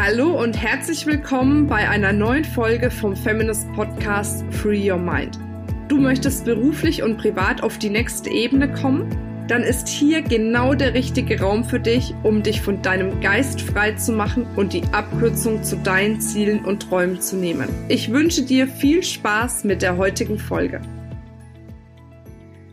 Hallo und herzlich willkommen bei einer neuen Folge vom Feminist Podcast Free Your Mind. Du möchtest beruflich und privat auf die nächste Ebene kommen? Dann ist hier genau der richtige Raum für dich, um dich von deinem Geist frei zu machen und die Abkürzung zu deinen Zielen und Träumen zu nehmen. Ich wünsche dir viel Spaß mit der heutigen Folge.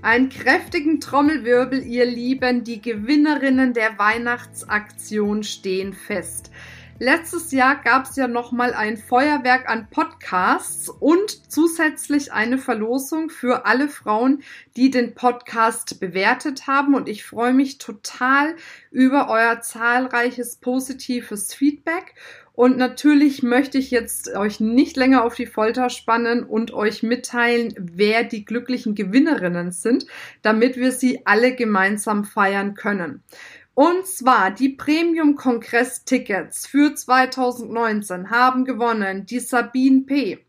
Einen kräftigen Trommelwirbel, ihr Lieben, die Gewinnerinnen der Weihnachtsaktion stehen fest. Letztes Jahr gab es ja noch mal ein Feuerwerk an Podcasts und zusätzlich eine Verlosung für alle Frauen, die den Podcast bewertet haben. Und ich freue mich total über euer zahlreiches positives Feedback. Und natürlich möchte ich jetzt euch nicht länger auf die Folter spannen und euch mitteilen, wer die glücklichen Gewinnerinnen sind, damit wir sie alle gemeinsam feiern können. Und zwar die Premium-Kongress-Tickets für 2019 haben gewonnen die Sabine P.,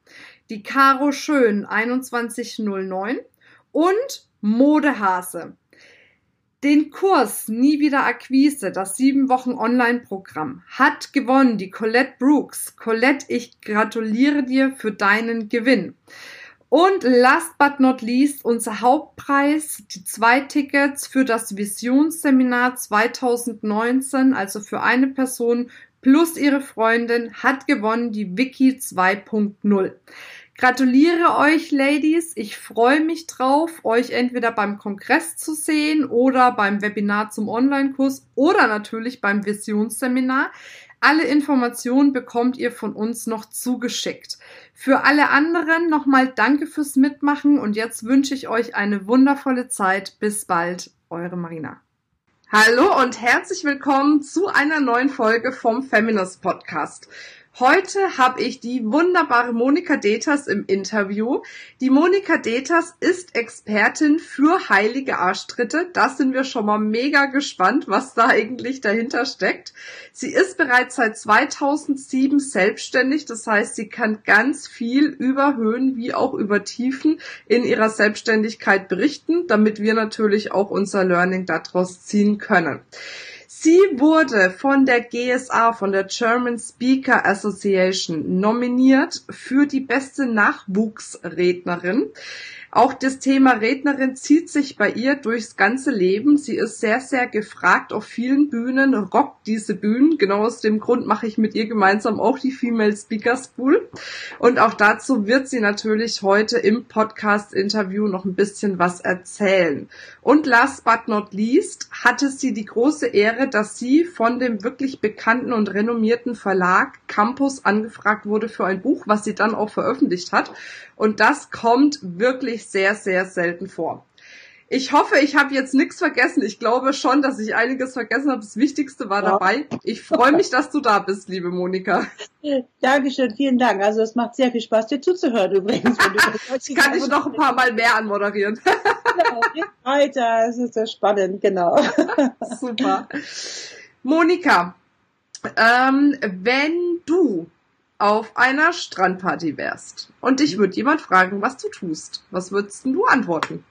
die Caro Schön 2109 und Modehase. Den Kurs Nie wieder Akquise, das sieben Wochen Online-Programm, hat gewonnen die Colette Brooks. Colette, ich gratuliere dir für deinen Gewinn. Und last but not least unser Hauptpreis, die zwei Tickets für das Visionsseminar 2019, also für eine Person plus ihre Freundin, hat gewonnen die Wiki 2.0. Gratuliere euch, Ladies. Ich freue mich drauf, euch entweder beim Kongress zu sehen oder beim Webinar zum Online-Kurs oder natürlich beim Visionsseminar. Alle Informationen bekommt ihr von uns noch zugeschickt. Für alle anderen nochmal danke fürs Mitmachen und jetzt wünsche ich euch eine wundervolle Zeit. Bis bald, eure Marina. Hallo und herzlich willkommen zu einer neuen Folge vom Feminist Podcast. Heute habe ich die wunderbare Monika Deters im Interview. Die Monika Deters ist Expertin für heilige Arschtritte. Da sind wir schon mal mega gespannt, was da eigentlich dahinter steckt. Sie ist bereits seit 2007 selbstständig. Das heißt, sie kann ganz viel über Höhen wie auch über Tiefen in ihrer Selbstständigkeit berichten, damit wir natürlich auch unser Learning daraus ziehen können. Sie wurde von der GSA, von der German Speaker Association, nominiert für die beste Nachwuchsrednerin. Auch das Thema Rednerin zieht sich bei ihr durchs ganze Leben. Sie ist sehr, sehr gefragt auf vielen Bühnen, rockt diese Bühnen. Genau aus dem Grund mache ich mit ihr gemeinsam auch die Female Speaker School. Und auch dazu wird sie natürlich heute im Podcast-Interview noch ein bisschen was erzählen. Und last but not least hatte sie die große Ehre, dass sie von dem wirklich bekannten und renommierten Verlag Campus angefragt wurde für ein Buch, was sie dann auch veröffentlicht hat. Und das kommt wirklich sehr, sehr selten vor. Ich hoffe, ich habe jetzt nichts vergessen. Ich glaube schon, dass ich einiges vergessen habe. Das Wichtigste war ja. dabei. Ich freue mich, dass du da bist, liebe Monika. Dankeschön, vielen Dank. Also es macht sehr viel Spaß, dir zuzuhören übrigens. ich kann dich noch ein paar Mal mehr anmoderieren. ja, weiter, es ist sehr spannend, genau. Super. Monika, ähm, wenn du auf einer Strandparty wärst und dich würde jemand fragen, was du tust, was würdest du antworten?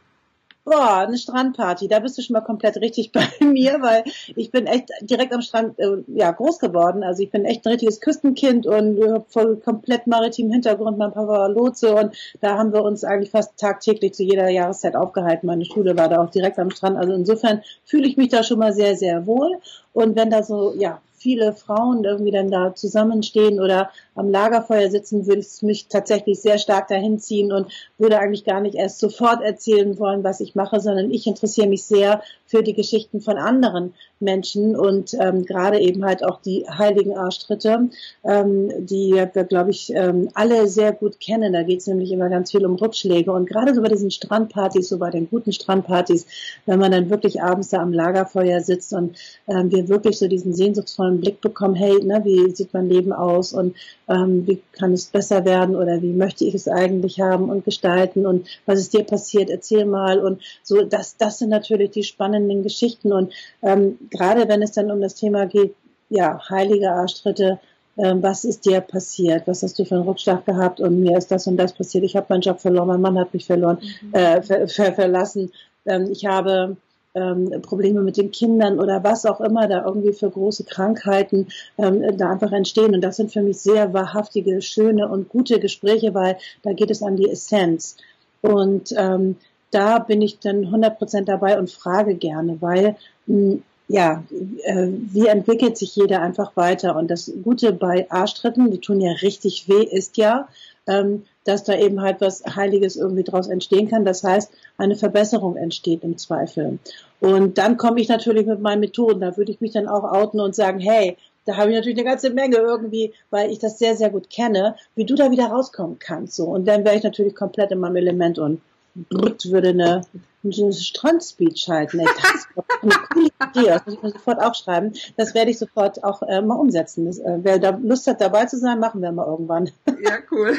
Boah, eine Strandparty, da bist du schon mal komplett richtig bei mir, weil ich bin echt direkt am Strand äh, ja groß geworden. Also ich bin echt ein richtiges Küstenkind und äh, voll komplett maritim Hintergrund. Mein Papa war Lotse und da haben wir uns eigentlich fast tagtäglich zu jeder Jahreszeit aufgehalten. Meine Schule war da auch direkt am Strand. Also insofern fühle ich mich da schon mal sehr, sehr wohl. Und wenn da so ja viele Frauen irgendwie dann da zusammenstehen oder am Lagerfeuer sitzen, würde ich mich tatsächlich sehr stark dahin ziehen und würde eigentlich gar nicht erst sofort erzählen wollen, was ich mache, sondern ich interessiere mich sehr für die Geschichten von anderen Menschen und ähm, gerade eben halt auch die heiligen Arschtritte, ähm, die wir, glaube ich, ähm, alle sehr gut kennen. Da geht es nämlich immer ganz viel um Rückschläge und gerade so bei diesen Strandpartys, so bei den guten Strandpartys, wenn man dann wirklich abends da am Lagerfeuer sitzt und ähm, wir wirklich so diesen sehnsuchtsvollen Blick bekommen, hey, ne, wie sieht mein Leben aus und ähm, wie kann es besser werden oder wie möchte ich es eigentlich haben und gestalten und was ist dir passiert, erzähl mal und so, das, das sind natürlich die spannenden Geschichten und ähm, gerade wenn es dann um das Thema geht, ja, heilige Arschtritte, ähm, was ist dir passiert? Was hast du für einen Rückschlag gehabt? Und mir ist das und das passiert. Ich habe meinen Job verloren, mein Mann hat mich verloren, mhm. äh, ver ver verlassen. Ähm, ich habe ähm, Probleme mit den Kindern oder was auch immer da irgendwie für große Krankheiten ähm, da einfach entstehen. Und das sind für mich sehr wahrhaftige, schöne und gute Gespräche, weil da geht es an die Essenz. Und ähm, da bin ich dann 100 Prozent dabei und frage gerne, weil mh, ja, äh, wie entwickelt sich jeder einfach weiter? Und das Gute bei Arschtritten, die tun ja richtig weh, ist ja, ähm, dass da eben halt was Heiliges irgendwie draus entstehen kann. Das heißt, eine Verbesserung entsteht im Zweifel. Und dann komme ich natürlich mit meinen Methoden. Da würde ich mich dann auch outen und sagen, hey, da habe ich natürlich eine ganze Menge irgendwie, weil ich das sehr, sehr gut kenne, wie du da wieder rauskommen kannst. So. Und dann wäre ich natürlich komplett in meinem Element und Brut würde eine, eine Strandspeech halten. Ey, das ist eine coole Idee, das muss ich mir sofort aufschreiben. Das werde ich sofort auch äh, mal umsetzen. Das, äh, wer da Lust hat, dabei zu sein, machen wir mal irgendwann. Ja, cool.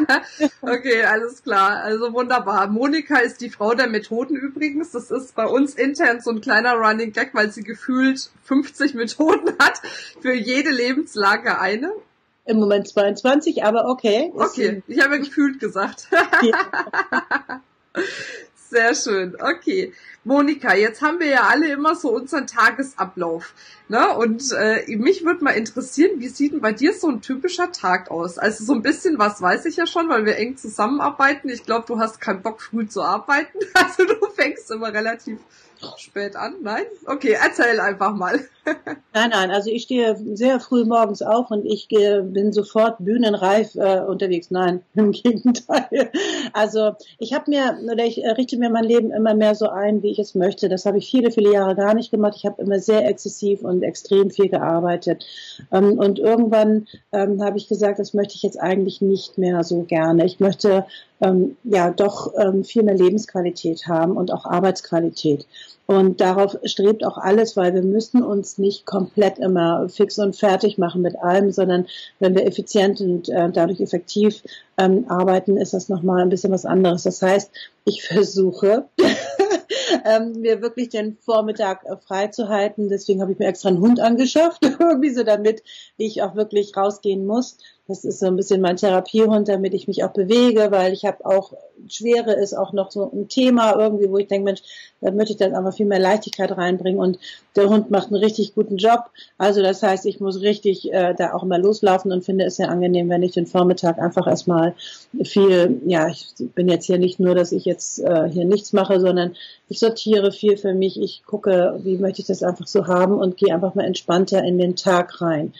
okay, alles klar. Also wunderbar. Monika ist die Frau der Methoden übrigens. Das ist bei uns intern so ein kleiner Running Gag, weil sie gefühlt 50 Methoden hat. Für jede Lebenslage eine. Im Moment 22, aber okay. Okay, ich habe ja gefühlt gesagt. Ja. Sehr schön. Okay. Monika, jetzt haben wir ja alle immer so unseren Tagesablauf. Ne? Und äh, mich würde mal interessieren, wie sieht denn bei dir so ein typischer Tag aus? Also so ein bisschen was weiß ich ja schon, weil wir eng zusammenarbeiten. Ich glaube, du hast keinen Bock, früh zu arbeiten. Also du fängst immer relativ spät an? Nein? Okay, erzähl einfach mal. nein, nein, also ich stehe sehr früh morgens auf und ich gehe, bin sofort bühnenreif äh, unterwegs. Nein, im Gegenteil. Also ich habe mir, oder ich äh, richte mir mein Leben immer mehr so ein, wie ich es möchte. Das habe ich viele, viele Jahre gar nicht gemacht. Ich habe immer sehr exzessiv und extrem viel gearbeitet. Ähm, und irgendwann ähm, habe ich gesagt, das möchte ich jetzt eigentlich nicht mehr so gerne. Ich möchte ähm, ja doch ähm, viel mehr Lebensqualität haben und auch Arbeitsqualität. Und darauf strebt auch alles, weil wir müssen uns nicht komplett immer fix und fertig machen mit allem, sondern wenn wir effizient und äh, dadurch effektiv ähm, arbeiten, ist das nochmal ein bisschen was anderes. Das heißt, ich versuche, ähm, mir wirklich den Vormittag äh, frei zu halten. Deswegen habe ich mir extra einen Hund angeschafft, irgendwie so damit ich auch wirklich rausgehen muss. Das ist so ein bisschen mein Therapiehund, damit ich mich auch bewege, weil ich habe auch, Schwere ist auch noch so ein Thema irgendwie, wo ich denke, Mensch, da möchte ich dann aber viel mehr Leichtigkeit reinbringen und der Hund macht einen richtig guten Job. Also das heißt, ich muss richtig äh, da auch immer loslaufen und finde es sehr angenehm, wenn ich den Vormittag einfach erstmal viel, ja, ich bin jetzt hier nicht nur, dass ich jetzt äh, hier nichts mache, sondern ich sortiere viel für mich, ich gucke, wie möchte ich das einfach so haben und gehe einfach mal entspannter in den Tag rein.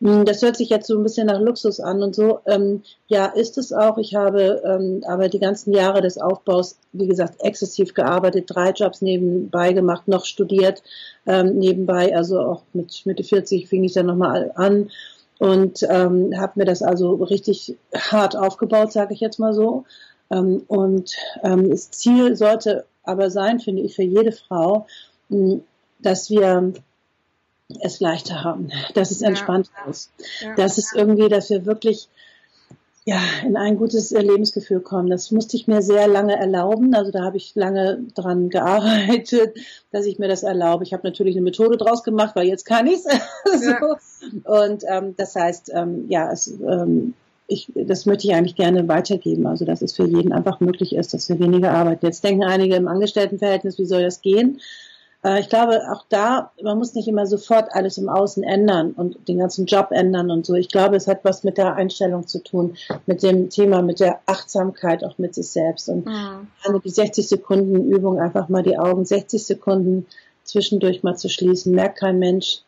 Hm, das hört sich jetzt so ein bisschen nach Luxus an und so. Ähm, ja, ist es auch. Ich habe ähm, aber die ganzen Jahre des Aufbaus, wie gesagt, exzessiv gearbeitet, drei Jobs nebenbei gemacht, noch studiert ähm, nebenbei. Also auch mit Mitte 40 fing ich dann nochmal an und ähm, habe mir das also richtig hart aufgebaut, sage ich jetzt mal so. Ähm, und ähm, das Ziel sollte aber sein, finde ich, für jede Frau, hm, dass wir es leichter haben, dass es entspannter ja. ist, ja. dass es irgendwie, dass wir wirklich ja, in ein gutes Lebensgefühl kommen. Das musste ich mir sehr lange erlauben. Also da habe ich lange dran gearbeitet, dass ich mir das erlaube. Ich habe natürlich eine Methode draus gemacht, weil jetzt kann ich es. so. Und ähm, das heißt, ähm, ja, es, ähm, ich, das möchte ich eigentlich gerne weitergeben. Also dass es für jeden einfach möglich ist, dass wir weniger arbeiten. Jetzt denken einige im Angestelltenverhältnis, wie soll das gehen? Äh, ich glaube, auch da, man muss nicht immer sofort alles im Außen ändern und den ganzen Job ändern und so. Ich glaube, es hat was mit der Einstellung zu tun, mit dem Thema, mit der Achtsamkeit auch mit sich selbst. Und mhm. die 60 Sekunden Übung, einfach mal die Augen 60 Sekunden zwischendurch mal zu schließen, merkt kein Mensch.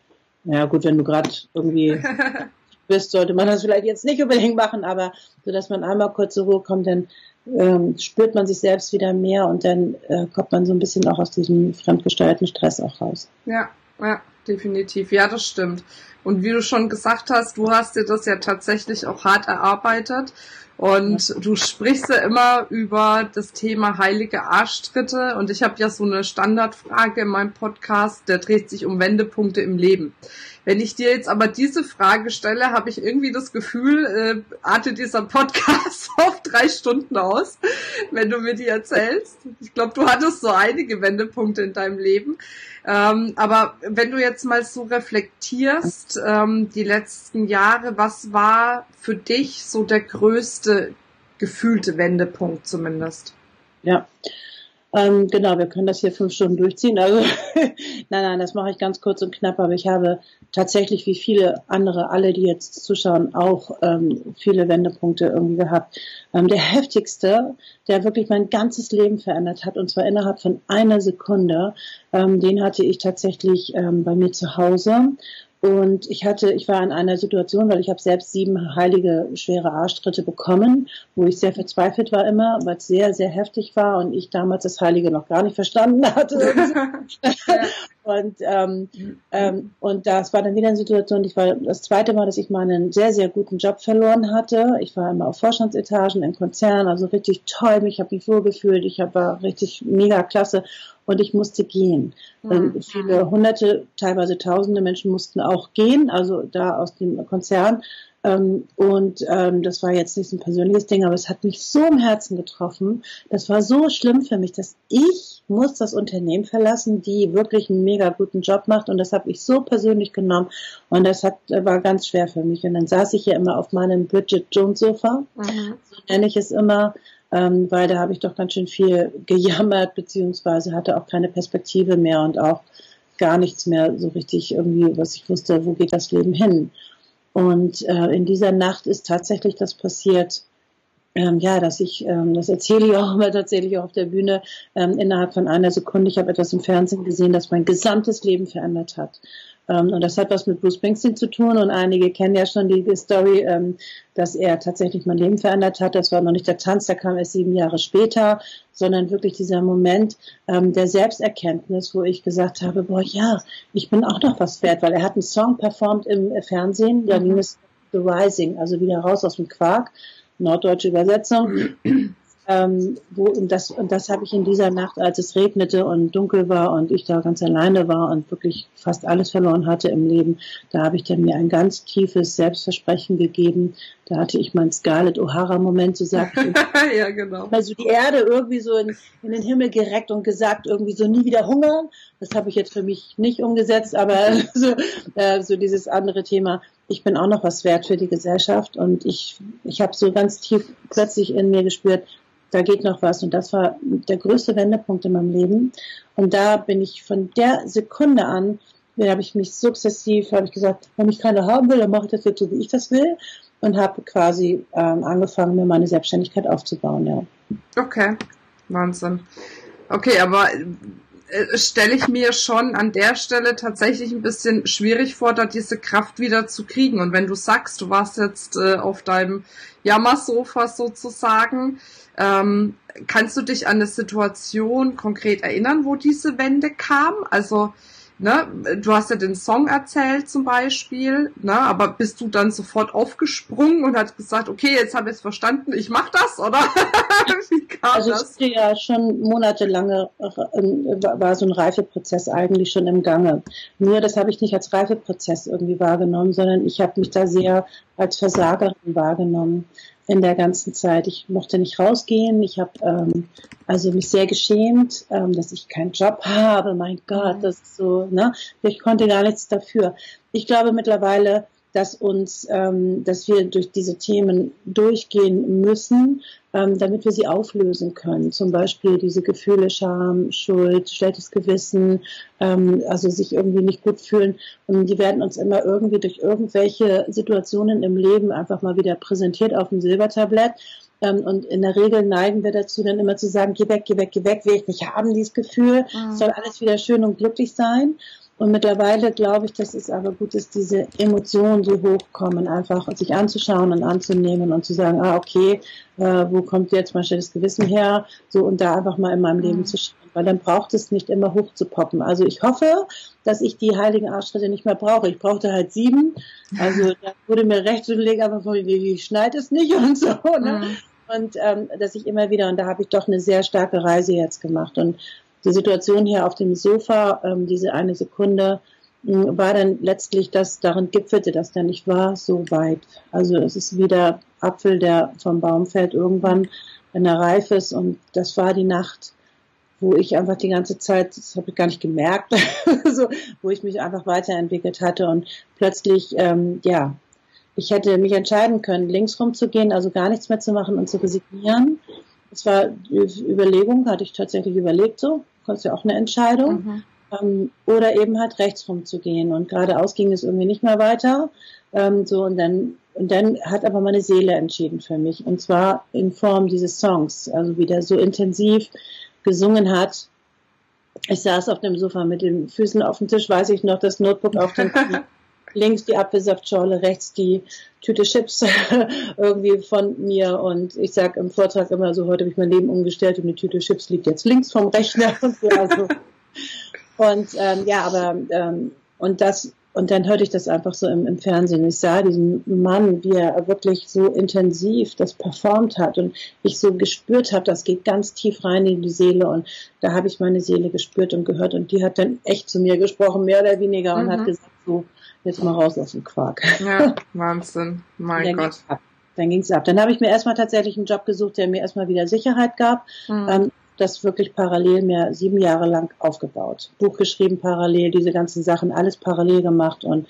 Ja gut, wenn du gerade irgendwie bist, sollte man das vielleicht jetzt nicht unbedingt machen, aber so dass man einmal kurz zur Ruhe kommt, dann ähm, spürt man sich selbst wieder mehr und dann äh, kommt man so ein bisschen auch aus diesem fremdgesteuerten Stress auch raus. Ja, ja, definitiv. Ja, das stimmt. Und wie du schon gesagt hast, du hast dir das ja tatsächlich auch hart erarbeitet. Und du sprichst ja immer über das Thema heilige Arschtritte. Und ich habe ja so eine Standardfrage in meinem Podcast, der dreht sich um Wendepunkte im Leben. Wenn ich dir jetzt aber diese Frage stelle, habe ich irgendwie das Gefühl, äh, artet dieser Podcast auf drei Stunden aus, wenn du mir die erzählst. Ich glaube, du hattest so einige Wendepunkte in deinem Leben. Ähm, aber wenn du jetzt mal so reflektierst, ähm, die letzten Jahre, was war für dich so der größte gefühlte Wendepunkt zumindest? Ja, Ähm, genau, wir können das hier fünf Stunden durchziehen. Also nein, nein, das mache ich ganz kurz und knapp, aber ich habe tatsächlich wie viele andere, alle, die jetzt zuschauen, auch ähm, viele Wendepunkte irgendwie gehabt. Ähm, der heftigste, der wirklich mein ganzes Leben verändert hat, und zwar innerhalb von einer Sekunde, ähm, den hatte ich tatsächlich ähm, bei mir zu Hause. Und ich hatte, ich war in einer Situation, weil ich habe selbst sieben heilige schwere Arschtritte bekommen, wo ich sehr verzweifelt war immer, weil es sehr, sehr heftig war und ich damals das Heilige noch gar nicht verstanden hatte. und ähm, ähm, und das war dann wieder eine Situation, ich war das zweite Mal, dass ich mal einen sehr, sehr guten Job verloren hatte. Ich war immer auf Vorstandsetagen in Konzernen, also richtig toll, ich habe mich wohlgefühlt, ich hab, war richtig mega klasse und ich musste gehen. Mhm. Viele hunderte, teilweise tausende Menschen mussten auch gehen, also da aus dem Konzern. Ähm, und ähm, das war jetzt nicht so ein persönliches Ding, aber es hat mich so im Herzen getroffen. Das war so schlimm für mich, dass ich muss das Unternehmen verlassen, die wirklich einen mega guten Job macht. Und das habe ich so persönlich genommen. Und das hat, war ganz schwer für mich. Und dann saß ich hier immer auf meinem Bridget Jones Sofa. Mhm. So nenne ich es immer ähm, weil da habe ich doch ganz schön viel gejammert, beziehungsweise hatte auch keine Perspektive mehr und auch gar nichts mehr so richtig irgendwie, was ich wusste, wo geht das Leben hin. Und äh, in dieser Nacht ist tatsächlich das passiert, ähm, ja, dass ich, ähm, das erzähle ich auch immer tatsächlich auch auf der Bühne, ähm, innerhalb von einer Sekunde, ich habe etwas im Fernsehen gesehen, das mein gesamtes Leben verändert hat. Ähm, und das hat was mit Bruce Springsteen zu tun und einige kennen ja schon die Story, ähm, dass er tatsächlich mein Leben verändert hat. Das war noch nicht der Tanz, der kam erst sieben Jahre später, sondern wirklich dieser Moment ähm, der Selbsterkenntnis, wo ich gesagt habe, boah, ja, ich bin auch noch was wert, weil er hat einen Song performt im Fernsehen, da ging es The Rising, also wieder raus aus dem Quark, norddeutsche Übersetzung. Ähm, wo, und das, und das habe ich in dieser Nacht, als es regnete und dunkel war und ich da ganz alleine war und wirklich fast alles verloren hatte im Leben, da habe ich dann mir ein ganz tiefes Selbstversprechen gegeben. Da hatte ich meinen Scarlett O'Hara-Moment, so sagt ja, genau. Also die Erde irgendwie so in, in, den Himmel gereckt und gesagt, irgendwie so nie wieder hungern. Das habe ich jetzt für mich nicht umgesetzt, aber so, äh, so dieses andere Thema. Ich bin auch noch was wert für die Gesellschaft und ich, ich habe so ganz tief plötzlich in mir gespürt, da geht noch was. Und das war der größte Wendepunkt in meinem Leben. Und da bin ich von der Sekunde an, da habe ich mich sukzessiv, habe ich gesagt, wenn ich keine haben will, dann mache ich das jetzt so, wie ich das will. Und habe quasi ähm, angefangen, mir meine Selbstständigkeit aufzubauen. Ja. Okay, Wahnsinn. Okay, aber äh, stelle ich mir schon an der Stelle tatsächlich ein bisschen schwierig vor, da diese Kraft wieder zu kriegen. Und wenn du sagst, du warst jetzt äh, auf deinem Jammersofa sozusagen, ähm, kannst du dich an eine Situation konkret erinnern, wo diese Wende kam? Also Ne? Du hast ja den Song erzählt zum Beispiel, ne? aber bist du dann sofort aufgesprungen und hast gesagt, okay, jetzt habe ich es verstanden, ich mache das, oder? Wie kam also das? Ich ja schon monatelange äh, war so ein Reifeprozess eigentlich schon im Gange. Nur das habe ich nicht als Reifeprozess irgendwie wahrgenommen, sondern ich habe mich da sehr als Versagerin wahrgenommen in der ganzen Zeit. Ich mochte nicht rausgehen. Ich habe ähm, also mich sehr geschämt, ähm, dass ich keinen Job habe. Mein Gott, mhm. das ist so, ne? Ich konnte gar nichts dafür. Ich glaube mittlerweile, dass uns, ähm, dass wir durch diese Themen durchgehen müssen, ähm, damit wir sie auflösen können. Zum Beispiel diese Gefühle Scham, Schuld, schlechtes Gewissen, ähm, also sich irgendwie nicht gut fühlen. Und die werden uns immer irgendwie durch irgendwelche Situationen im Leben einfach mal wieder präsentiert auf dem Silbertablett. Ähm, und in der Regel neigen wir dazu, dann immer zu sagen, geh weg, geh weg, geh weg, will ich nicht haben, dieses Gefühl, mhm. soll alles wieder schön und glücklich sein. Und mittlerweile glaube ich, dass es aber gut ist, diese Emotionen, die hochkommen, einfach sich anzuschauen und anzunehmen und zu sagen, ah, okay, äh, wo kommt jetzt mein schlechtes Gewissen her? So und da einfach mal in meinem Leben mhm. zu schauen. Weil dann braucht es nicht immer hoch zu poppen. Also ich hoffe, dass ich die heiligen Arschtritte nicht mehr brauche. Ich brauchte halt sieben. Also da wurde mir recht zulegen, aber die schneit es nicht und so. Ne? Mhm. Und ähm, dass ich immer wieder, und da habe ich doch eine sehr starke Reise jetzt gemacht. Und die Situation hier auf dem Sofa, ähm, diese eine Sekunde, äh, war dann letztlich das, darin gipfelte das dann, ich war so weit. Also es ist wieder Apfel, der vom Baum fällt irgendwann, wenn er reif ist. Und das war die Nacht, wo ich einfach die ganze Zeit, das habe ich gar nicht gemerkt, so, wo ich mich einfach weiterentwickelt hatte. Und plötzlich, ähm, ja, ich hätte mich entscheiden können, links rumzugehen, also gar nichts mehr zu machen und zu resignieren. Es war Überlegung, hatte ich tatsächlich überlegt so, kostet ja auch eine Entscheidung. Mhm. Ähm, oder eben halt rechts rumzugehen. Und geradeaus ging es irgendwie nicht mehr weiter. Ähm, so und dann und dann hat aber meine Seele entschieden für mich. Und zwar in Form dieses Songs, also wie der so intensiv gesungen hat. Ich saß auf dem Sofa mit den Füßen auf dem Tisch, weiß ich noch, das Notebook auf dem. links die Apfelsaftschorle, rechts die Tüte Chips irgendwie von mir. Und ich sage im Vortrag immer so, heute habe ich mein Leben umgestellt und die Tüte Chips liegt jetzt links vom Rechner. Und, so, also. und ähm, ja, aber ähm, und das und dann hörte ich das einfach so im, im, Fernsehen. Ich sah diesen Mann, wie er wirklich so intensiv das performt hat und ich so gespürt habe, das geht ganz tief rein in die Seele und da habe ich meine Seele gespürt und gehört und die hat dann echt zu mir gesprochen, mehr oder weniger und mhm. hat gesagt, so, jetzt mal raus aus dem Quark. Ja, Wahnsinn, mein Gott. Dann ging es ab. Dann habe ich mir erstmal tatsächlich einen Job gesucht, der mir erstmal wieder Sicherheit gab. Mhm. Ähm, das wirklich parallel mehr sieben Jahre lang aufgebaut. Buch geschrieben parallel, diese ganzen Sachen, alles parallel gemacht und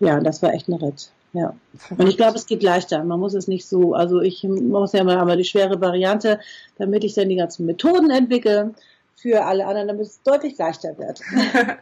ja, das war echt ein Ritt. Ja. Und ich glaube, es geht leichter. Man muss es nicht so, also ich muss ja mal aber die schwere Variante, damit ich dann die ganzen Methoden entwickle, für alle anderen, damit es deutlich leichter wird.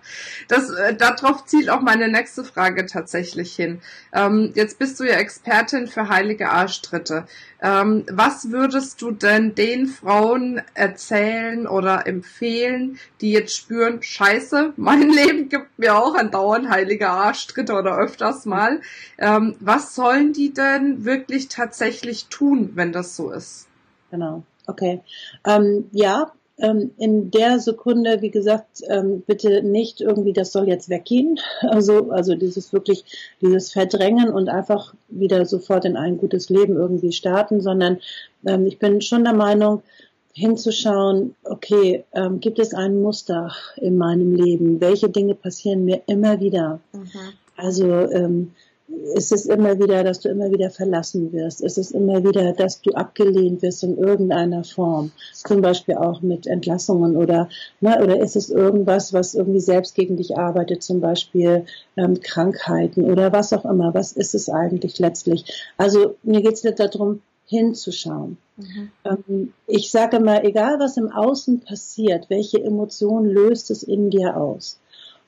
das, äh, darauf zielt auch meine nächste Frage tatsächlich hin. Ähm, jetzt bist du ja Expertin für heilige Arschtritte. Ähm, was würdest du denn den Frauen erzählen oder empfehlen, die jetzt spüren, scheiße, mein Leben gibt mir auch andauernd heilige Arschtritte oder öfters mal. Ähm, was sollen die denn wirklich tatsächlich tun, wenn das so ist? Genau. Okay. Ähm, ja, ähm, in der Sekunde, wie gesagt, ähm, bitte nicht irgendwie, das soll jetzt weggehen. Also, also dieses wirklich, dieses Verdrängen und einfach wieder sofort in ein gutes Leben irgendwie starten, sondern ähm, ich bin schon der Meinung, hinzuschauen, okay, ähm, gibt es ein Muster in meinem Leben? Welche Dinge passieren mir immer wieder? Mhm. Also ähm, ist es immer wieder, dass du immer wieder verlassen wirst. Ist es immer wieder, dass du abgelehnt wirst in irgendeiner Form. Zum Beispiel auch mit Entlassungen oder, ne, oder ist es irgendwas, was irgendwie selbst gegen dich arbeitet, zum Beispiel ähm, Krankheiten oder was auch immer. Was ist es eigentlich letztlich? Also mir geht es nicht darum, hinzuschauen. Mhm. Ähm, ich sage mal, egal was im Außen passiert, welche Emotion löst es in dir aus?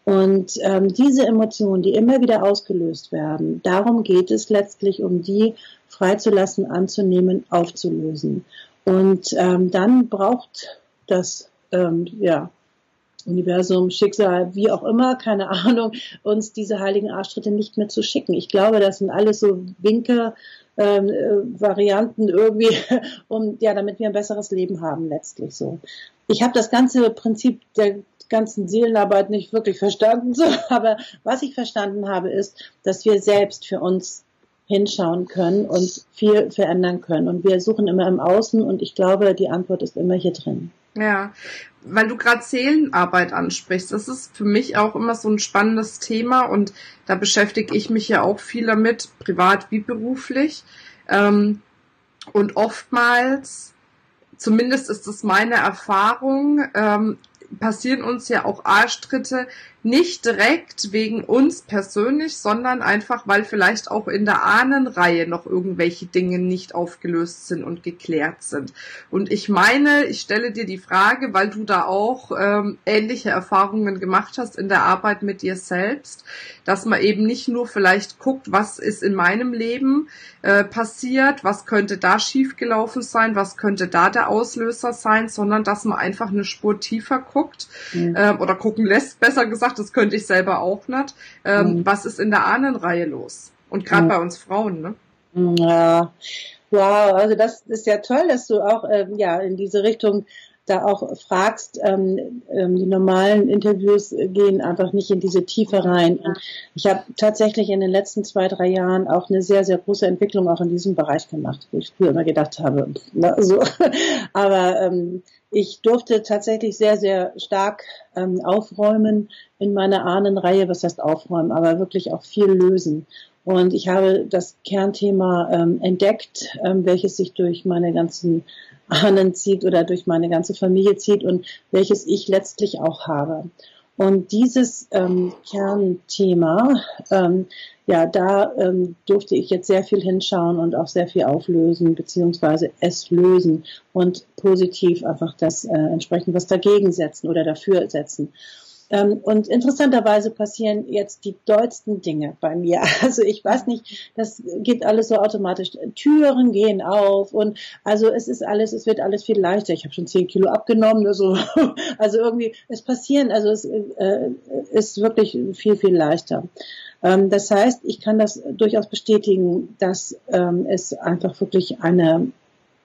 Und ähm, diese Emotionen, die immer wieder ausgelöst werden, darum geht es letztlich, um die freizulassen, anzunehmen, aufzulösen. Und ähm, dann braucht das ähm, ja, Universum, Schicksal, wie auch immer, keine Ahnung, uns diese heiligen Arschtritte nicht mehr zu schicken. Ich glaube, das sind alles so Winke, ähm, äh, Varianten irgendwie, um ja, damit wir ein besseres Leben haben letztlich so. Ich habe das ganze Prinzip der ganzen Seelenarbeit nicht wirklich verstanden, aber was ich verstanden habe, ist, dass wir selbst für uns hinschauen können und viel verändern können. Und wir suchen immer im Außen und ich glaube, die Antwort ist immer hier drin. Ja, weil du gerade Seelenarbeit ansprichst, das ist für mich auch immer so ein spannendes Thema und da beschäftige ich mich ja auch viel damit, privat wie beruflich. Ähm, und oftmals, zumindest ist das meine Erfahrung, ähm, passieren uns ja auch Arschtritte nicht direkt wegen uns persönlich, sondern einfach, weil vielleicht auch in der Ahnenreihe noch irgendwelche Dinge nicht aufgelöst sind und geklärt sind. Und ich meine, ich stelle dir die Frage, weil du da auch ähm, ähnliche Erfahrungen gemacht hast in der Arbeit mit dir selbst, dass man eben nicht nur vielleicht guckt, was ist in meinem Leben äh, passiert, was könnte da schiefgelaufen sein, was könnte da der Auslöser sein, sondern dass man einfach eine Spur tiefer guckt mhm. äh, oder gucken lässt, besser gesagt, gesagt, das könnte ich selber auch nicht. Ähm, mhm. Was ist in der Ahnenreihe los? Und gerade mhm. bei uns Frauen, ne? Ja, wow, also das ist ja toll, dass du auch ähm, ja in diese Richtung da auch fragst. Ähm, ähm, die normalen Interviews gehen einfach nicht in diese Tiefe rein. Und ich habe tatsächlich in den letzten zwei, drei Jahren auch eine sehr, sehr große Entwicklung auch in diesem Bereich gemacht, wo ich früher immer gedacht habe, na, so. aber ähm, ich durfte tatsächlich sehr, sehr stark ähm, aufräumen in meiner Ahnenreihe. Was heißt aufräumen? Aber wirklich auch viel lösen. Und ich habe das Kernthema ähm, entdeckt, ähm, welches sich durch meine ganzen Ahnen zieht oder durch meine ganze Familie zieht und welches ich letztlich auch habe. Und dieses ähm, Kernthema, ähm, ja, da ähm, durfte ich jetzt sehr viel hinschauen und auch sehr viel auflösen, beziehungsweise es lösen und positiv einfach das äh, entsprechend was dagegen setzen oder dafür setzen. Ähm, und interessanterweise passieren jetzt die dollsten Dinge bei mir. Also ich weiß nicht, das geht alles so automatisch. Türen gehen auf und also es ist alles, es wird alles viel leichter. Ich habe schon zehn Kilo abgenommen. Also, also irgendwie, es passieren, also es äh, ist wirklich viel, viel leichter. Ähm, das heißt, ich kann das durchaus bestätigen, dass ähm, es einfach wirklich eine,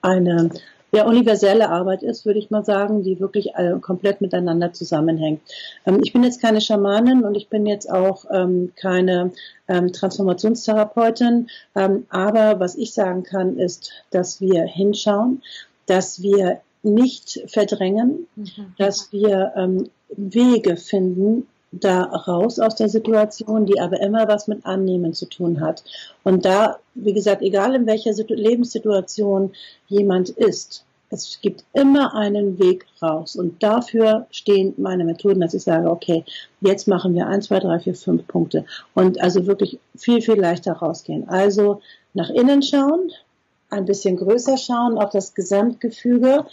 eine ja, universelle Arbeit ist, würde ich mal sagen, die wirklich äh, komplett miteinander zusammenhängt. Ähm, ich bin jetzt keine Schamanin und ich bin jetzt auch ähm, keine ähm, Transformationstherapeutin, aber was ich sagen kann, ist, dass wir hinschauen, dass wir nicht verdrängen, mhm. dass wir ähm, Wege finden, da raus aus der Situation, die aber immer was mit Annehmen zu tun hat. Und da, wie gesagt, egal in welcher Lebenssituation jemand ist, es gibt immer einen Weg raus. Und dafür stehen meine Methoden, dass ich sage, okay, jetzt machen wir eins, zwei, drei, vier, fünf Punkte. Und also wirklich viel, viel leichter rausgehen. Also nach innen schauen, ein bisschen größer schauen auf das Gesamtgefüge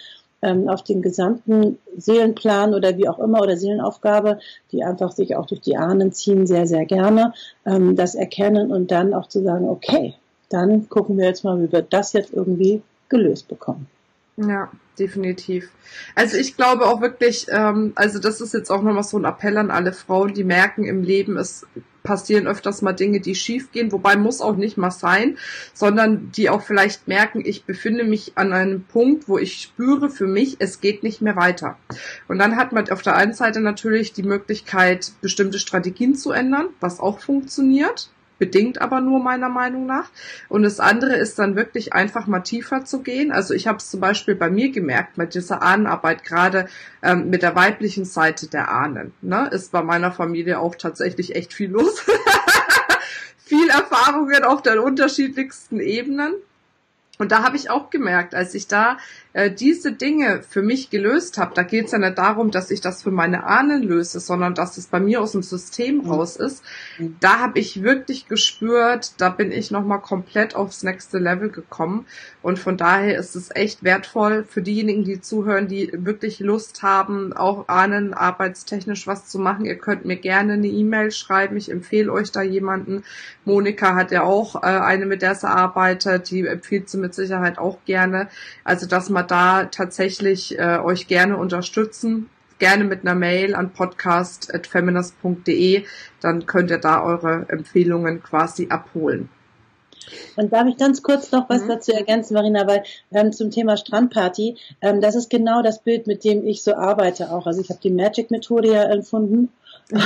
ähm, auf den gesamten Seelenplan oder wie auch immer oder Seelenaufgabe, die einfach sich auch durch die Ahnen ziehen, sehr, sehr gerne, ähm, das erkennen und dann auch zu sagen, okay, dann gucken wir jetzt mal, wie wir das jetzt irgendwie gelöst bekommen. Ja, definitiv. Also ich glaube auch wirklich, ähm, also das ist jetzt auch nochmal so ein Appell an alle Frauen, die merken im Leben, es passieren öfters mal Dinge, die schief gehen, wobei muss auch nicht mal sein, sondern die auch vielleicht merken, ich befinde mich an einem Punkt, wo ich spüre für mich, es geht nicht mehr weiter. Und dann hat man auf der einen Seite natürlich die Möglichkeit, bestimmte Strategien zu ändern, was auch funktioniert bedingt aber nur meiner Meinung nach. Und das andere ist dann wirklich einfach mal tiefer zu gehen. Also ich habe es zum Beispiel bei mir gemerkt, mit dieser Ahnenarbeit, gerade ähm, mit der weiblichen Seite der Ahnen, ne, ist bei meiner Familie auch tatsächlich echt viel los. viel Erfahrungen auf den unterschiedlichsten Ebenen. Und da habe ich auch gemerkt, als ich da äh, diese Dinge für mich gelöst habe, da geht es ja nicht darum, dass ich das für meine Ahnen löse, sondern dass es bei mir aus dem System mhm. raus ist. Mhm. Da habe ich wirklich gespürt, da bin ich nochmal komplett aufs nächste Level gekommen. Und von daher ist es echt wertvoll für diejenigen, die zuhören, die wirklich Lust haben, auch Ahnen arbeitstechnisch was zu machen. Ihr könnt mir gerne eine E-Mail schreiben. Ich empfehle euch da jemanden. Monika hat ja auch äh, eine, mit der sie arbeitet. Die empfiehlt sie mit Sicherheit auch gerne. Also, dass man da tatsächlich äh, euch gerne unterstützen. Gerne mit einer Mail an podcast.feminist.de. Dann könnt ihr da eure Empfehlungen quasi abholen. Und darf ich ganz kurz noch was mhm. dazu ergänzen, Marina, weil ähm, zum Thema Strandparty, ähm, das ist genau das Bild, mit dem ich so arbeite auch. Also ich habe die Magic-Methode ja empfunden.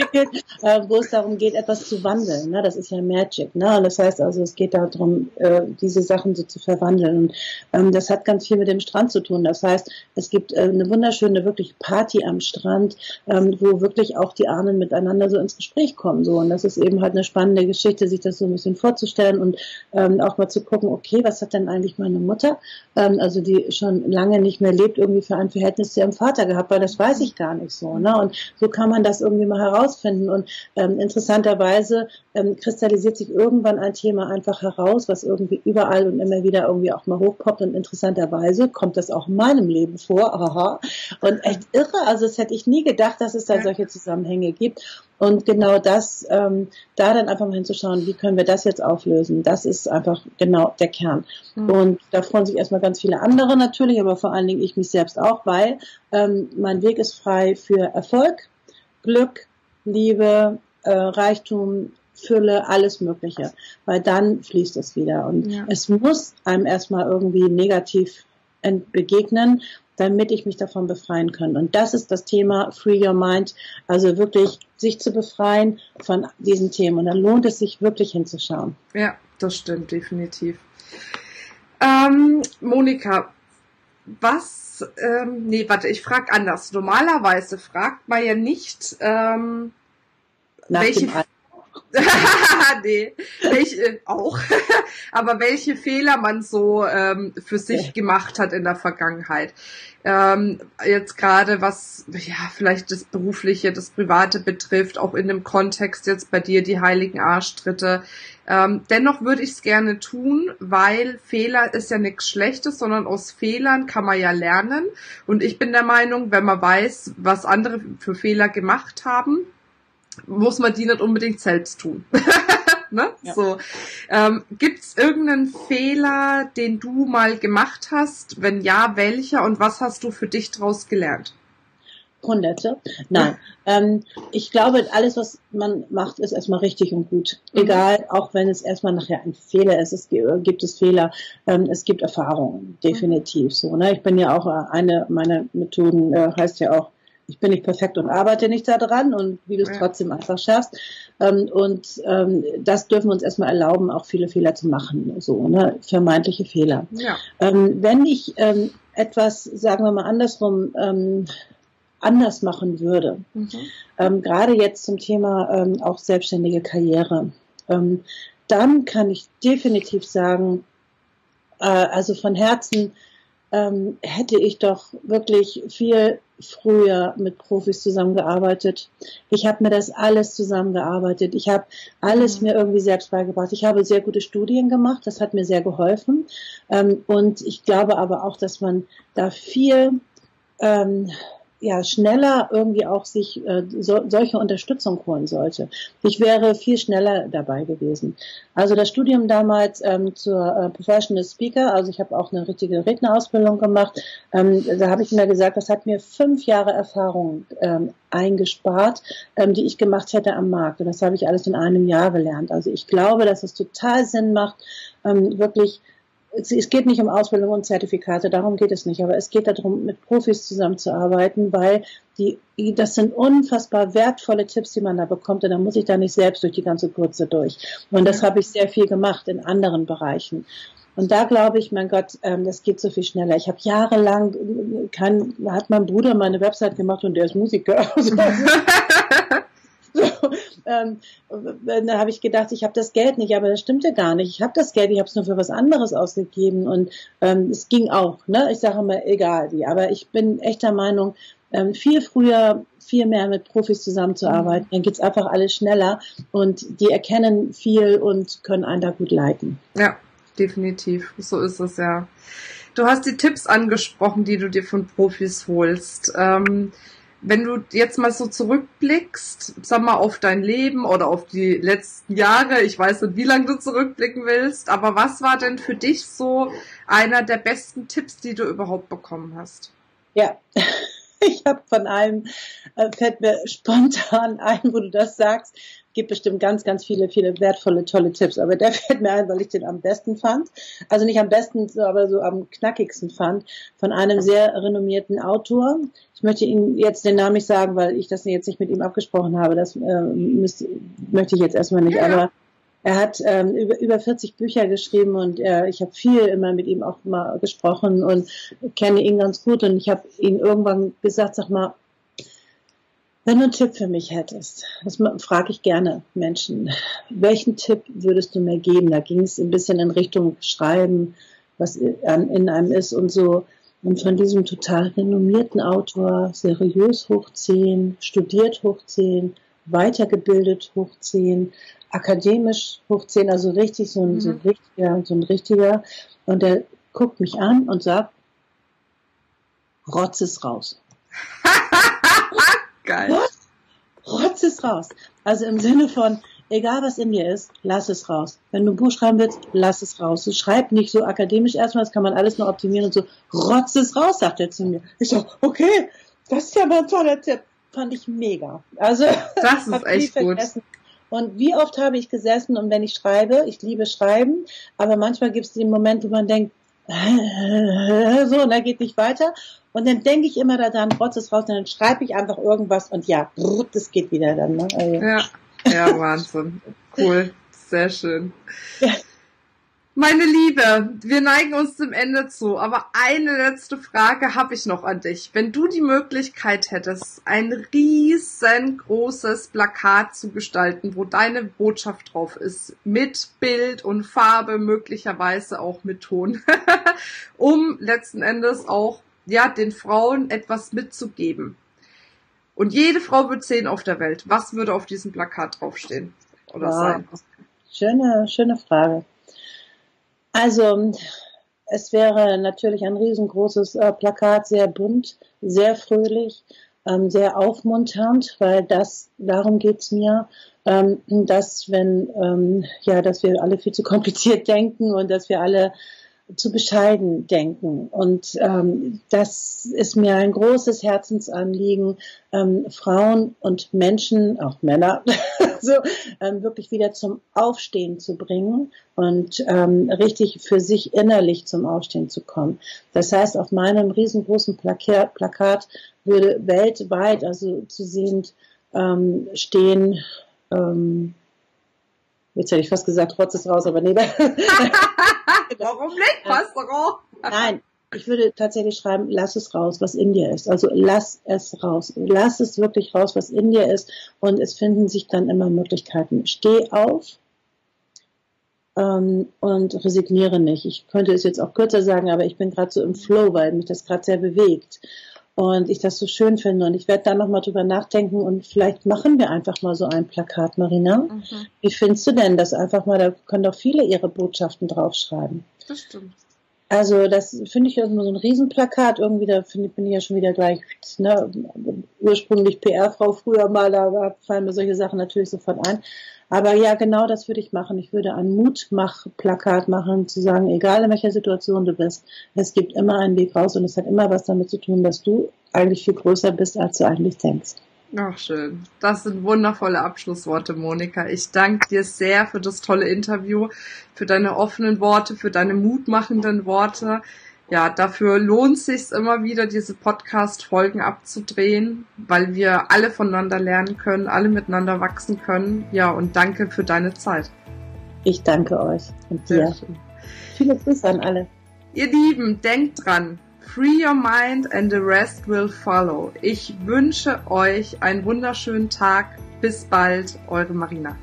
entwickelt, äh, wo es darum geht, etwas zu wandeln. Ne? Das ist ja Magic. Ne? Und das heißt also, es geht darum, äh, diese Sachen so zu verwandeln. Und ähm, das hat ganz viel mit dem Strand zu tun. Das heißt, es gibt äh, eine wunderschöne wirklich Party am Strand, ähm, wo wirklich auch die Ahnen miteinander so ins Gespräch kommen. So. Und das ist eben halt eine spannende Geschichte, sich das so ein bisschen vorzustellen und ähm, auch mal zu gucken, okay, was hat denn eigentlich meine Mutter, ähm, also die schon lange nicht mehr lebt, irgendwie für ein Verhältnis zu ihrem Vater gehabt, weil das weiß ich gar nicht so. Ne? Und so kann man das irgendwie mal heraus herausfinden. Und ähm, interessanterweise ähm, kristallisiert sich irgendwann ein Thema einfach heraus, was irgendwie überall und immer wieder irgendwie auch mal hochpoppt. Und interessanterweise kommt das auch in meinem Leben vor. Aha. Und echt irre. Also das hätte ich nie gedacht, dass es da solche Zusammenhänge gibt. Und genau das, ähm, da dann einfach mal hinzuschauen, wie können wir das jetzt auflösen, das ist einfach genau der Kern. Mhm. Und da freuen sich erstmal ganz viele andere natürlich, aber vor allen Dingen ich mich selbst auch, weil ähm, mein Weg ist frei für Erfolg, Glück, Liebe, äh, Reichtum, Fülle, alles Mögliche. Weil dann fließt es wieder. Und ja. es muss einem erstmal irgendwie negativ begegnen, damit ich mich davon befreien kann. Und das ist das Thema Free Your Mind, also wirklich sich zu befreien von diesen Themen. Und dann lohnt es sich wirklich hinzuschauen. Ja, das stimmt, definitiv. Ähm, Monika, was, ähm, nee, warte, ich frage anders. Normalerweise fragt man ja nicht, ähm, welche, nee, welche, äh, auch. Aber welche Fehler man so ähm, für sich gemacht hat in der Vergangenheit. Ähm, jetzt gerade was, ja, vielleicht das Berufliche, das Private betrifft, auch in dem Kontext jetzt bei dir die heiligen Arschtritte. Ähm, dennoch würde ich es gerne tun, weil Fehler ist ja nichts Schlechtes, sondern aus Fehlern kann man ja lernen. Und ich bin der Meinung, wenn man weiß, was andere für Fehler gemacht haben, muss man die nicht unbedingt selbst tun. ne? Ja. So. Ähm, Gibt es irgendeinen Fehler, den du mal gemacht hast? Wenn ja, welcher und was hast du für dich daraus gelernt? Hunderte. Nein. ähm, ich glaube, alles, was man macht, ist erstmal richtig und gut. Mhm. Egal, auch wenn es erstmal nachher ein Fehler ist. Es gibt es Fehler. Ähm, es gibt Erfahrungen. Definitiv so. Ne? Ich bin ja auch äh, eine meiner Methoden, äh, heißt ja auch ich bin nicht perfekt und arbeite nicht daran und wie du es ja. trotzdem einfach schaffst. Ähm, und ähm, das dürfen wir uns erstmal erlauben, auch viele Fehler zu machen, so, ne? vermeintliche Fehler. Ja. Ähm, wenn ich ähm, etwas, sagen wir mal andersrum, ähm, anders machen würde, mhm. ähm, gerade jetzt zum Thema ähm, auch selbstständige Karriere, ähm, dann kann ich definitiv sagen, äh, also von Herzen ähm, hätte ich doch wirklich viel früher mit Profis zusammengearbeitet. Ich habe mir das alles zusammengearbeitet. Ich habe alles mhm. mir irgendwie selbst beigebracht. Ich habe sehr gute Studien gemacht. Das hat mir sehr geholfen. Ähm, und ich glaube aber auch, dass man da viel ähm, ja, schneller irgendwie auch sich äh, so, solche Unterstützung holen sollte. Ich wäre viel schneller dabei gewesen. Also das Studium damals ähm, zur äh, Professional Speaker, also ich habe auch eine richtige Rednerausbildung gemacht, ähm, da habe ich immer gesagt, das hat mir fünf Jahre Erfahrung ähm, eingespart, ähm, die ich gemacht hätte am Markt. Und das habe ich alles in einem Jahr gelernt. Also ich glaube, dass es total Sinn macht, ähm, wirklich es geht nicht um Ausbildung und Zertifikate, darum geht es nicht, aber es geht darum, mit Profis zusammenzuarbeiten, weil die, das sind unfassbar wertvolle Tipps, die man da bekommt und dann muss ich da nicht selbst durch die ganze Kurse durch. Und das habe ich sehr viel gemacht in anderen Bereichen. Und da glaube ich, mein Gott, ähm, das geht so viel schneller. Ich habe jahrelang, kann, hat mein Bruder meine Website gemacht und der ist Musiker. Ähm, da habe ich gedacht, ich habe das Geld nicht, aber das stimmte gar nicht. Ich habe das Geld, ich habe es nur für was anderes ausgegeben und ähm, es ging auch. Ne? Ich sage immer, egal wie. Aber ich bin echt der Meinung, ähm, viel früher, viel mehr mit Profis zusammenzuarbeiten. Mhm. Dann geht's einfach alles schneller und die erkennen viel und können einen da gut leiten. Ja, definitiv. So ist es ja. Du hast die Tipps angesprochen, die du dir von Profis holst. Ähm, wenn du jetzt mal so zurückblickst, sag mal, auf dein Leben oder auf die letzten Jahre, ich weiß nicht, wie lange du zurückblicken willst, aber was war denn für dich so einer der besten Tipps, die du überhaupt bekommen hast? Ja, ich habe von einem, äh, fällt mir spontan ein, wo du das sagst, gibt bestimmt ganz, ganz viele, viele wertvolle, tolle Tipps. Aber der fällt mir ein, weil ich den am besten fand. Also nicht am besten, aber so am knackigsten fand. Von einem sehr renommierten Autor. Ich möchte Ihnen jetzt den Namen nicht sagen, weil ich das jetzt nicht mit ihm abgesprochen habe. Das äh, müsste, möchte ich jetzt erstmal nicht. Aber er hat ähm, über, über 40 Bücher geschrieben und äh, ich habe viel immer mit ihm auch mal gesprochen und kenne ihn ganz gut. Und ich habe ihn irgendwann gesagt, sag mal, wenn du einen Tipp für mich hättest, das frage ich gerne Menschen, welchen Tipp würdest du mir geben? Da ging es ein bisschen in Richtung Schreiben, was in einem ist und so. Und von diesem total renommierten Autor, seriös hochziehen, studiert hochziehen, weitergebildet hochziehen, akademisch hochziehen, also richtig so ein, mhm. so ein richtiger, so ein richtiger. Und der guckt mich an und sagt, Rotz ist raus. Geil. Rotz es raus. Also im Sinne von, egal was in dir ist, lass es raus. Wenn du ein Buch schreiben willst, lass es raus. Du schreib nicht so akademisch erstmal, das kann man alles nur optimieren und so, rotz es raus, sagt er zu mir. Ich so, okay, das ist ja mal ein toller Tipp. Fand ich mega. Also, das ist echt gut. Und wie oft habe ich gesessen und wenn ich schreibe, ich liebe Schreiben, aber manchmal gibt es den Moment, wo man denkt, so, und er geht nicht weiter. Und dann denke ich immer daran, rotz es raus, und dann schreibe ich einfach irgendwas und ja, das geht wieder dann. Ne? Also. Ja, ja, Wahnsinn. Cool, sehr schön. Ja. Meine Liebe, wir neigen uns dem Ende zu, aber eine letzte Frage habe ich noch an dich. Wenn du die Möglichkeit hättest, ein riesengroßes Plakat zu gestalten, wo deine Botschaft drauf ist, mit Bild und Farbe, möglicherweise auch mit Ton, um letzten Endes auch ja den Frauen etwas mitzugeben. Und jede Frau wird sehen auf der Welt. Was würde auf diesem Plakat draufstehen oder wow. sein? Schöne, schöne Frage. Also, es wäre natürlich ein riesengroßes äh, Plakat, sehr bunt, sehr fröhlich, ähm, sehr aufmunternd, weil das, darum geht's mir, ähm, dass wenn, ähm, ja, dass wir alle viel zu kompliziert denken und dass wir alle zu bescheiden denken. Und ähm, das ist mir ein großes Herzensanliegen, ähm, Frauen und Menschen, auch Männer, so ähm, wirklich wieder zum Aufstehen zu bringen und ähm, richtig für sich innerlich zum Aufstehen zu kommen. Das heißt, auf meinem riesengroßen Plakat, Plakat würde weltweit, also zu sehen, ähm, stehen, ähm, jetzt hätte ich fast gesagt, Rotz ist raus, aber nee. Warum nicht, Pastor? Nein, ich würde tatsächlich schreiben, lass es raus, was in dir ist. Also lass es raus. Lass es wirklich raus, was in dir ist. Und es finden sich dann immer Möglichkeiten. Steh auf ähm, und resigniere nicht. Ich könnte es jetzt auch kürzer sagen, aber ich bin gerade so im Flow, weil mich das gerade sehr bewegt und ich das so schön finde. Und ich werde da nochmal drüber nachdenken und vielleicht machen wir einfach mal so ein Plakat, Marina. Mhm. Wie findest du denn das einfach mal? Da können doch viele ihre Botschaften draufschreiben. Das stimmt. Also das finde ich immer so ein Riesenplakat irgendwie, da finde bin ich ja schon wieder gleich, ne, ursprünglich PR-Frau früher mal, da fallen mir solche Sachen natürlich sofort ein. Aber ja, genau das würde ich machen. Ich würde ein Mutmach-Plakat machen, zu sagen, egal in welcher Situation du bist, es gibt immer einen Weg raus und es hat immer was damit zu tun, dass du eigentlich viel größer bist, als du eigentlich denkst. Ach, schön. Das sind wundervolle Abschlussworte, Monika. Ich danke dir sehr für das tolle Interview, für deine offenen Worte, für deine mutmachenden Worte ja, dafür lohnt sich immer wieder, diese Podcast-Folgen abzudrehen, weil wir alle voneinander lernen können, alle miteinander wachsen können. Ja, und danke für deine Zeit. Ich danke euch und dir. Viele Grüße an alle. Ihr Lieben, denkt dran. Free your mind and the rest will follow. Ich wünsche euch einen wunderschönen Tag. Bis bald, eure Marina.